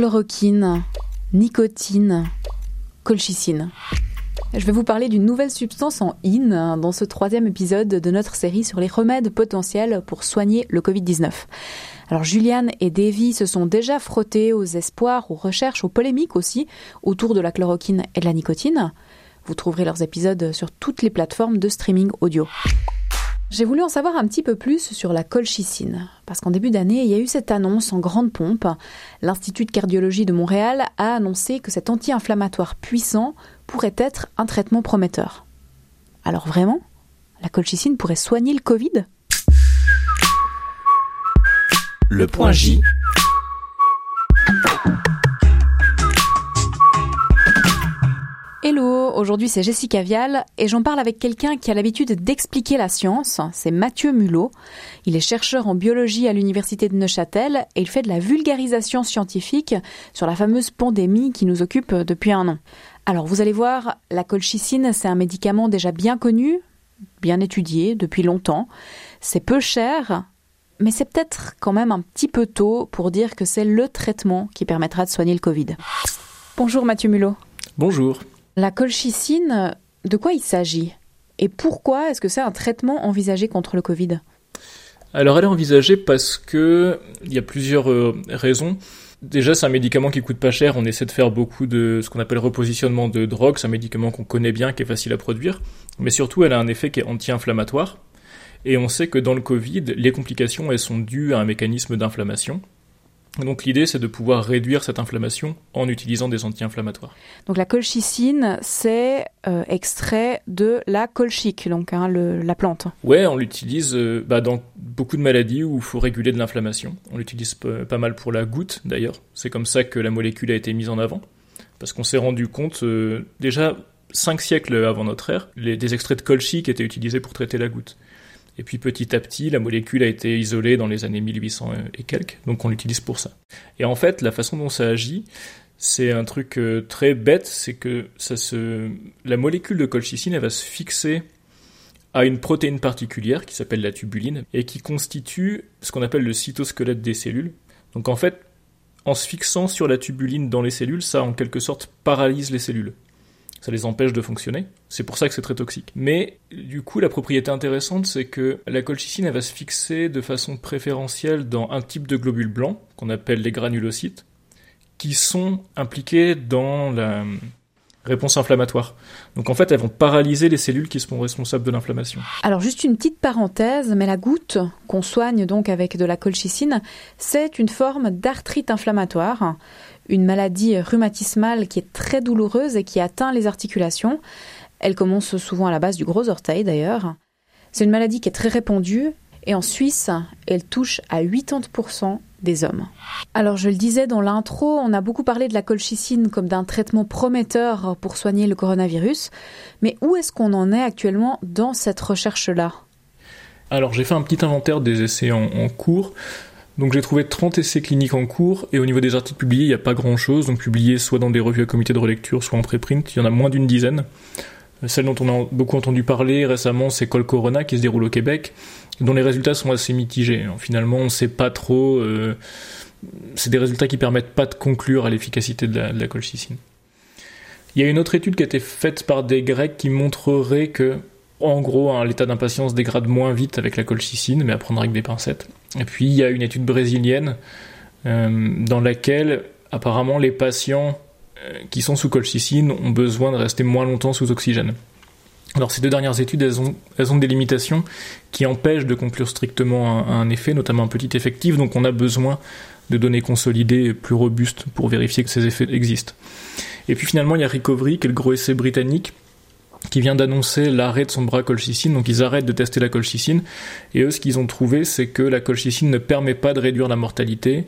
Chloroquine, nicotine, colchicine. Je vais vous parler d'une nouvelle substance en in dans ce troisième épisode de notre série sur les remèdes potentiels pour soigner le Covid-19. Alors Juliane et Davy se sont déjà frottés aux espoirs, aux recherches, aux polémiques aussi autour de la chloroquine et de la nicotine. Vous trouverez leurs épisodes sur toutes les plateformes de streaming audio. J'ai voulu en savoir un petit peu plus sur la colchicine, parce qu'en début d'année, il y a eu cette annonce en grande pompe. L'Institut de cardiologie de Montréal a annoncé que cet anti-inflammatoire puissant pourrait être un traitement prometteur. Alors vraiment La colchicine pourrait soigner le Covid? Le point J aujourd'hui c'est Jessica Vial et j'en parle avec quelqu'un qui a l'habitude d'expliquer la science, c'est Mathieu Mulot. Il est chercheur en biologie à l'université de Neuchâtel et il fait de la vulgarisation scientifique sur la fameuse pandémie qui nous occupe depuis un an. Alors vous allez voir, la colchicine c'est un médicament déjà bien connu, bien étudié depuis longtemps. C'est peu cher, mais c'est peut-être quand même un petit peu tôt pour dire que c'est le traitement qui permettra de soigner le Covid. Bonjour Mathieu Mulot. Bonjour. La colchicine, de quoi il s'agit? Et pourquoi est-ce que c'est un traitement envisagé contre le Covid? Alors elle est envisagée parce que il y a plusieurs euh, raisons. Déjà, c'est un médicament qui coûte pas cher. On essaie de faire beaucoup de ce qu'on appelle repositionnement de drogue. C'est un médicament qu'on connaît bien, qui est facile à produire. Mais surtout, elle a un effet qui est anti-inflammatoire. Et on sait que dans le Covid, les complications, elles sont dues à un mécanisme d'inflammation. Donc l'idée, c'est de pouvoir réduire cette inflammation en utilisant des anti-inflammatoires. Donc la colchicine, c'est euh, extrait de la colchique, donc hein, la plante. Ouais, on l'utilise euh, bah, dans beaucoup de maladies où il faut réguler de l'inflammation. On l'utilise pas mal pour la goutte, d'ailleurs. C'est comme ça que la molécule a été mise en avant. Parce qu'on s'est rendu compte, euh, déjà cinq siècles avant notre ère, les, des extraits de colchique étaient utilisés pour traiter la goutte. Et puis petit à petit, la molécule a été isolée dans les années 1800 et quelques, donc on l'utilise pour ça. Et en fait, la façon dont ça agit, c'est un truc euh, très bête, c'est que ça se, la molécule de colchicine, elle va se fixer à une protéine particulière qui s'appelle la tubuline et qui constitue ce qu'on appelle le cytosquelette des cellules. Donc en fait, en se fixant sur la tubuline dans les cellules, ça en quelque sorte paralyse les cellules ça les empêche de fonctionner. C'est pour ça que c'est très toxique. Mais du coup, la propriété intéressante, c'est que la colchicine, elle va se fixer de façon préférentielle dans un type de globules blancs, qu'on appelle les granulocytes, qui sont impliqués dans la réponse inflammatoire. Donc en fait, elles vont paralyser les cellules qui sont responsables de l'inflammation. Alors juste une petite parenthèse, mais la goutte qu'on soigne donc avec de la colchicine, c'est une forme d'arthrite inflammatoire une maladie rhumatismale qui est très douloureuse et qui atteint les articulations. Elle commence souvent à la base du gros orteil d'ailleurs. C'est une maladie qui est très répandue et en Suisse, elle touche à 80% des hommes. Alors je le disais dans l'intro, on a beaucoup parlé de la colchicine comme d'un traitement prometteur pour soigner le coronavirus, mais où est-ce qu'on en est actuellement dans cette recherche-là? Alors j'ai fait un petit inventaire des essais en, en cours. Donc j'ai trouvé 30 essais cliniques en cours, et au niveau des articles publiés, il n'y a pas grand-chose, donc publiés soit dans des revues à comité de relecture, soit en préprint, il y en a moins d'une dizaine. Euh, celle dont on a beaucoup entendu parler récemment, c'est Col Corona, qui se déroule au Québec, dont les résultats sont assez mitigés. Finalement, on ne sait pas trop... Euh, c'est des résultats qui permettent pas de conclure à l'efficacité de la, de la colchicine. Il y a une autre étude qui a été faite par des Grecs qui montrerait que en gros, hein, l'état d'impatience dégrade moins vite avec la colchicine, mais à prendre avec des pincettes. Et puis, il y a une étude brésilienne euh, dans laquelle, apparemment, les patients euh, qui sont sous colchicine ont besoin de rester moins longtemps sous oxygène. Alors ces deux dernières études, elles ont, des limitations qui empêchent de conclure strictement un, effet, notamment un petit effectif, donc on a besoin de données consolidées plus robustes pour vérifier que ces effets existent. Et puis finalement, il y a Recovery, qui est le gros essai britannique, qui vient d'annoncer l'arrêt de son bras colchicine, donc ils arrêtent de tester la colchicine, et eux ce qu'ils ont trouvé c'est que la colchicine ne permet pas de réduire la mortalité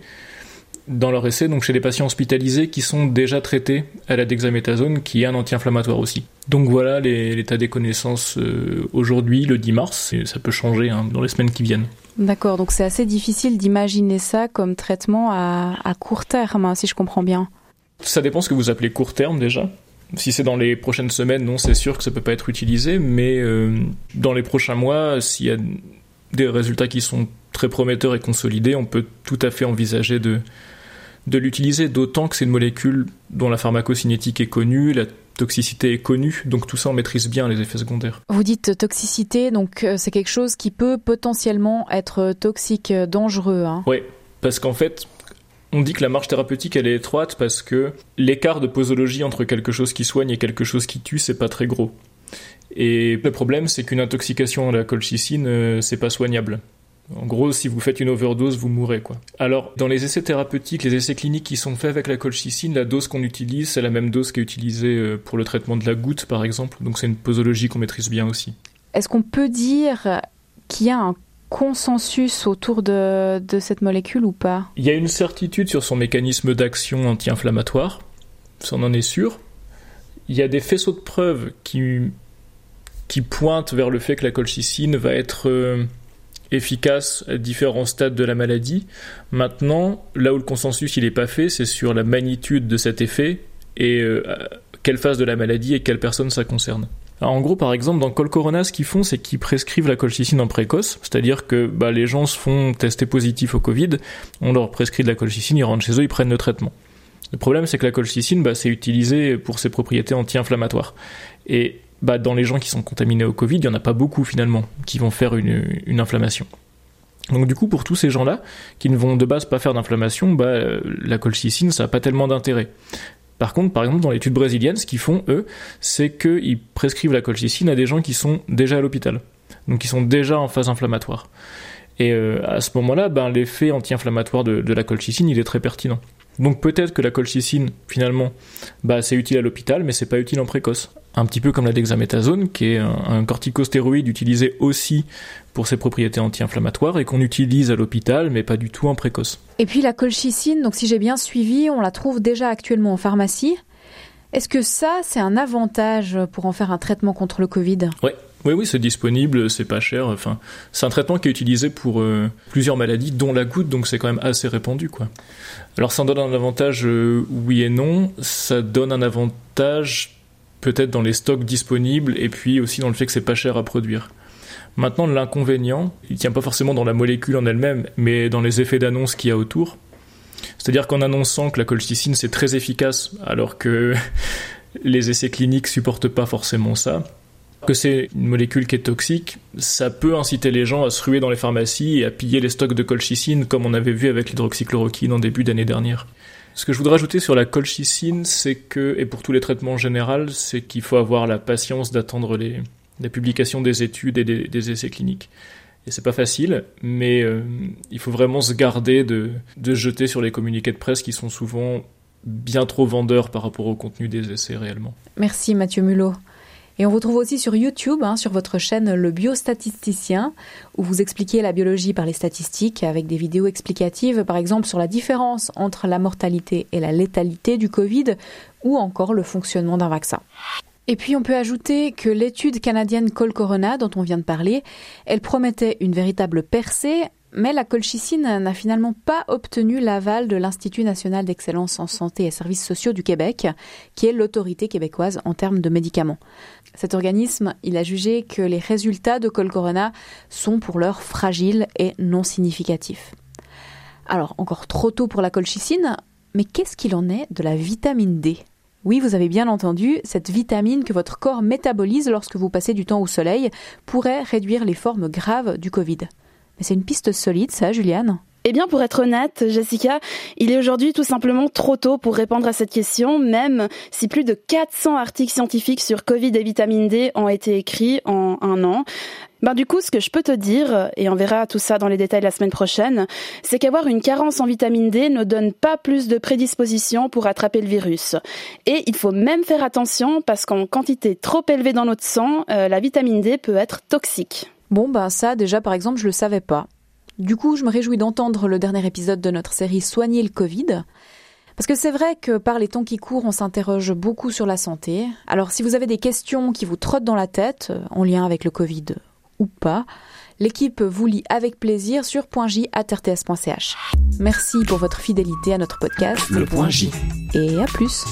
dans leur essai, donc chez les patients hospitalisés qui sont déjà traités à la dexaméthasone, qui est un anti-inflammatoire aussi. Donc voilà l'état des connaissances euh, aujourd'hui, le 10 mars, et ça peut changer hein, dans les semaines qui viennent. D'accord, donc c'est assez difficile d'imaginer ça comme traitement à, à court terme, hein, si je comprends bien. Ça dépend ce que vous appelez court terme déjà. Si c'est dans les prochaines semaines, non, c'est sûr que ça peut pas être utilisé, mais euh, dans les prochains mois, s'il y a des résultats qui sont très prometteurs et consolidés, on peut tout à fait envisager de, de l'utiliser, d'autant que c'est une molécule dont la pharmacocinétique est connue, la toxicité est connue, donc tout ça on maîtrise bien les effets secondaires. Vous dites toxicité, donc euh, c'est quelque chose qui peut potentiellement être toxique, euh, dangereux. Hein. Oui, parce qu'en fait, on dit que la marge thérapeutique elle est étroite parce que l'écart de posologie entre quelque chose qui soigne et quelque chose qui tue, c'est pas très gros. Et le problème, c'est qu'une intoxication à la colchicine, euh, c'est pas soignable. En gros, si vous faites une overdose, vous mourrez, quoi. Alors, dans les essais thérapeutiques, les essais cliniques qui sont faits avec la colchicine, la dose qu'on utilise, c'est la même dose qui est utilisée euh, pour le traitement de la goutte, par exemple. Donc, c'est une posologie qu'on maîtrise bien aussi. Est-ce qu'on peut dire qu'il y a un consensus autour de, cette molécule ou pas? Il y a une certitude sur son mécanisme d'action anti-inflammatoire, ça on en est sûr. Il y a des faisceaux de preuves qui, qui pointent vers le fait que la colchicine va être euh, efficace à différents stades de la maladie. Maintenant, là où le consensus il n'est pas fait, c'est sur la magnitude de cet effet et euh, quelle phase de la maladie et quelle personne ça concerne. En gros, par exemple, dans Colcorona, ce qu'ils font, c'est qu'ils prescrivent la colchicine en précoce, c'est-à-dire que bah, les gens se font tester positifs au Covid, on leur prescrit de la colchicine, ils rentrent chez eux, ils prennent le traitement. Le problème, c'est que la colchicine, bah, c'est utilisé pour ses propriétés anti-inflammatoires. Et bah, dans les gens qui sont contaminés au Covid, il n'y en a pas beaucoup finalement qui vont faire une, inflammation. Donc du coup, pour tous ces gens-là, qui ne vont de base pas faire d'inflammation, bah, euh, la colchicine, ça n'a pas tellement d'intérêt. Par contre, par exemple, dans l'étude brésilienne, ce qu'ils font, eux, c'est qu'ils prescrivent la colchicine à des gens qui sont déjà à l'hôpital, donc qui sont déjà en phase inflammatoire. Et euh, à ce moment-là, ben, l'effet anti-inflammatoire de, la colchicine, il est très pertinent. Donc peut-être que la colchicine, finalement, bah, c'est utile à l'hôpital, mais c'est pas utile en précoce. Un petit peu comme la dexaméthasone, qui est un, corticostéroïde utilisé aussi pour ses propriétés anti-inflammatoires et qu'on utilise à l'hôpital, mais pas du tout en précoce. Et puis la colchicine, donc si j'ai bien suivi, on la trouve déjà actuellement en pharmacie. Est-ce que ça, c'est un avantage pour en faire un traitement contre le Covid? Oui, oui, oui, c'est disponible, c'est pas cher. Enfin, c'est un traitement qui est utilisé pour euh, plusieurs maladies, dont la goutte, donc c'est quand même assez répandu, quoi. Alors, ça en donne un avantage, euh, oui et non. Ça donne un avantage peut-être dans les stocks disponibles et puis aussi dans le fait que c'est pas cher à produire. Maintenant, l'inconvénient, il tient pas forcément dans la molécule en elle-même, mais dans les effets d'annonce qu'il y a autour. C'est-à-dire qu'en annonçant que la colchicine c'est très efficace, alors que les essais cliniques supportent pas forcément ça, que c'est une molécule qui est toxique, ça peut inciter les gens à se ruer dans les pharmacies et à piller les stocks de colchicine comme on avait vu avec l'hydroxychloroquine en début d'année dernière. Ce que je voudrais ajouter sur la colchicine, c'est que, et pour tous les traitements en général, c'est qu'il faut avoir la patience d'attendre les, la publication des études et des, essais cliniques. Et c'est pas facile, mais euh, il faut vraiment se garder de, de jeter sur les communiqués de presse qui sont souvent bien trop vendeurs par rapport au contenu des essais réellement. Merci Mathieu Mulot. Et on vous trouve aussi sur YouTube, hein, sur votre chaîne Le Biostatisticien, où vous expliquez la biologie par les statistiques avec des vidéos explicatives, par exemple sur la différence entre la mortalité et la létalité du Covid, ou encore le fonctionnement d'un vaccin. Et puis on peut ajouter que l'étude canadienne Col Corona dont on vient de parler, elle promettait une véritable percée mais la colchicine n'a finalement pas obtenu l'aval de l'Institut national d'excellence en santé et services sociaux du Québec, qui est l'autorité québécoise en termes de médicaments. Cet organisme, a jugé que les résultats de Colcorona sont pour l'heure fragiles et non significatifs. Alors, encore trop tôt pour la colchicine, mais qu'est-ce qu'il en est de la vitamine D? Oui, vous avez bien entendu, cette vitamine que votre corps métabolise lorsque vous passez du temps au soleil pourrait réduire les formes graves du Covid c'est une piste solide, ça, Juliane eh bien, pour être honnête, Jessica, il est aujourd'hui tout simplement trop tôt pour répondre à cette question, même si plus de 400 articles scientifiques sur Covid et vitamine D ont été écrits en un an. Ben, du coup, ce que je peux te dire, et on verra tout ça dans les détails la semaine prochaine, c'est qu'avoir une carence en vitamine D ne donne pas plus de prédisposition pour attraper le virus. Et il faut même faire attention parce qu'en quantité trop élevée dans notre sang, euh, la vitamine D peut être toxique. Bon, ben ça, déjà, par exemple, je le savais pas. Du coup, je me réjouis d'entendre le dernier épisode de notre série Soigner le Covid. Parce que c'est vrai que par les temps qui courent, on s'interroge beaucoup sur la santé. Alors si vous avez des questions qui vous trottent dans la tête, euh, en lien avec le Covid ou pas, l'équipe vous lit avec plaisir sur .j.rts.ch. Merci pour votre fidélité à notre podcast. Le Point J. Et à plus.